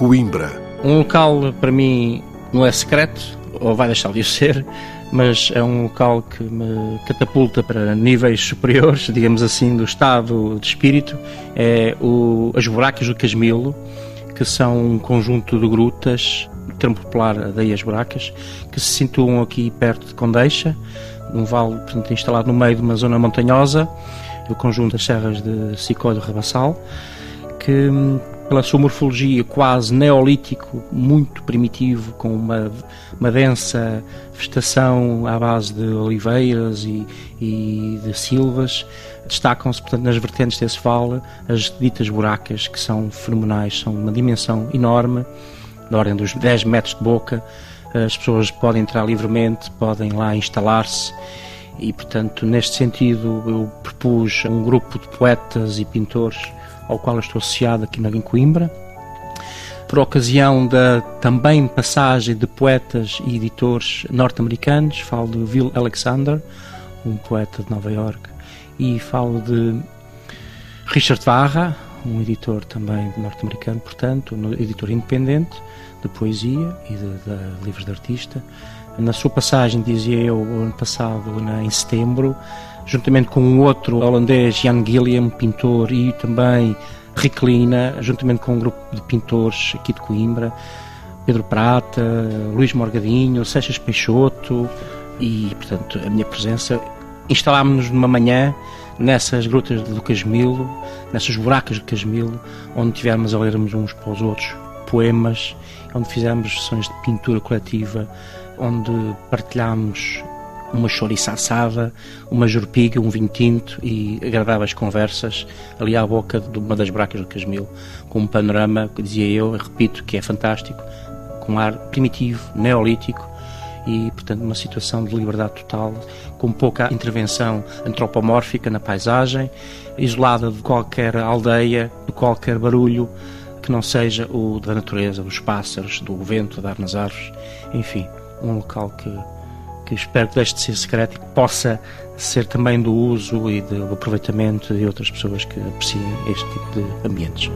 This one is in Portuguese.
Coimbra. Um local para mim não é secreto, ou vai deixar de ser, mas é um local que me catapulta para níveis superiores, digamos assim, do estado de espírito. É o, as Buracas do Casmilo, que são um conjunto de grutas, termo popular daí as Buracas, que se situam aqui perto de Condeixa, num vale portanto, instalado no meio de uma zona montanhosa, o conjunto das serras de Sicó e Rabassal, que pela sua morfologia quase neolítico, muito primitivo, com uma, uma densa vegetação à base de oliveiras e, e de silvas. Destacam-se, portanto, nas vertentes desse vale as ditas buracas, que são fenomenais, são uma dimensão enorme, da ordem dos 10 metros de boca. As pessoas podem entrar livremente, podem lá instalar-se e, portanto, neste sentido, eu propus um grupo de poetas e pintores ao qual eu estou associado aqui na Coimbra. Por ocasião da também passagem de poetas e editores norte-americanos, falo de Will Alexander, um poeta de Nova York, e falo de Richard Varra, um editor também norte-americano, portanto, um editor independente de poesia e de, de livros de artista. Na sua passagem, dizia eu, ano passado, na, em setembro, juntamente com um outro holandês, Jan Gilliam, pintor, e também Riclina, juntamente com um grupo de pintores aqui de Coimbra, Pedro Prata, Luís Morgadinho, Seixas Peixoto, e, portanto, a minha presença. Instalámos-nos numa manhã nessas grutas do Casmilo, nessas buracas do Casmilo, onde tivemos a lermos uns para os outros poemas, onde fizemos sessões de pintura coletiva, onde partilhámos uma chouriça assada, uma jurpiga, um vinho tinto e agradáveis conversas ali à boca de uma das bracas do Casmil, com um panorama, que dizia eu, repito, que é fantástico, com ar primitivo, neolítico e, portanto, uma situação de liberdade total, com pouca intervenção antropomórfica na paisagem, isolada de qualquer aldeia, de qualquer barulho que não seja o da natureza, dos pássaros, do vento dar nas árvores, enfim, um local que que espero que deixe de ser secreto e que possa ser também do uso e do aproveitamento de outras pessoas que apreciem este tipo de ambientes.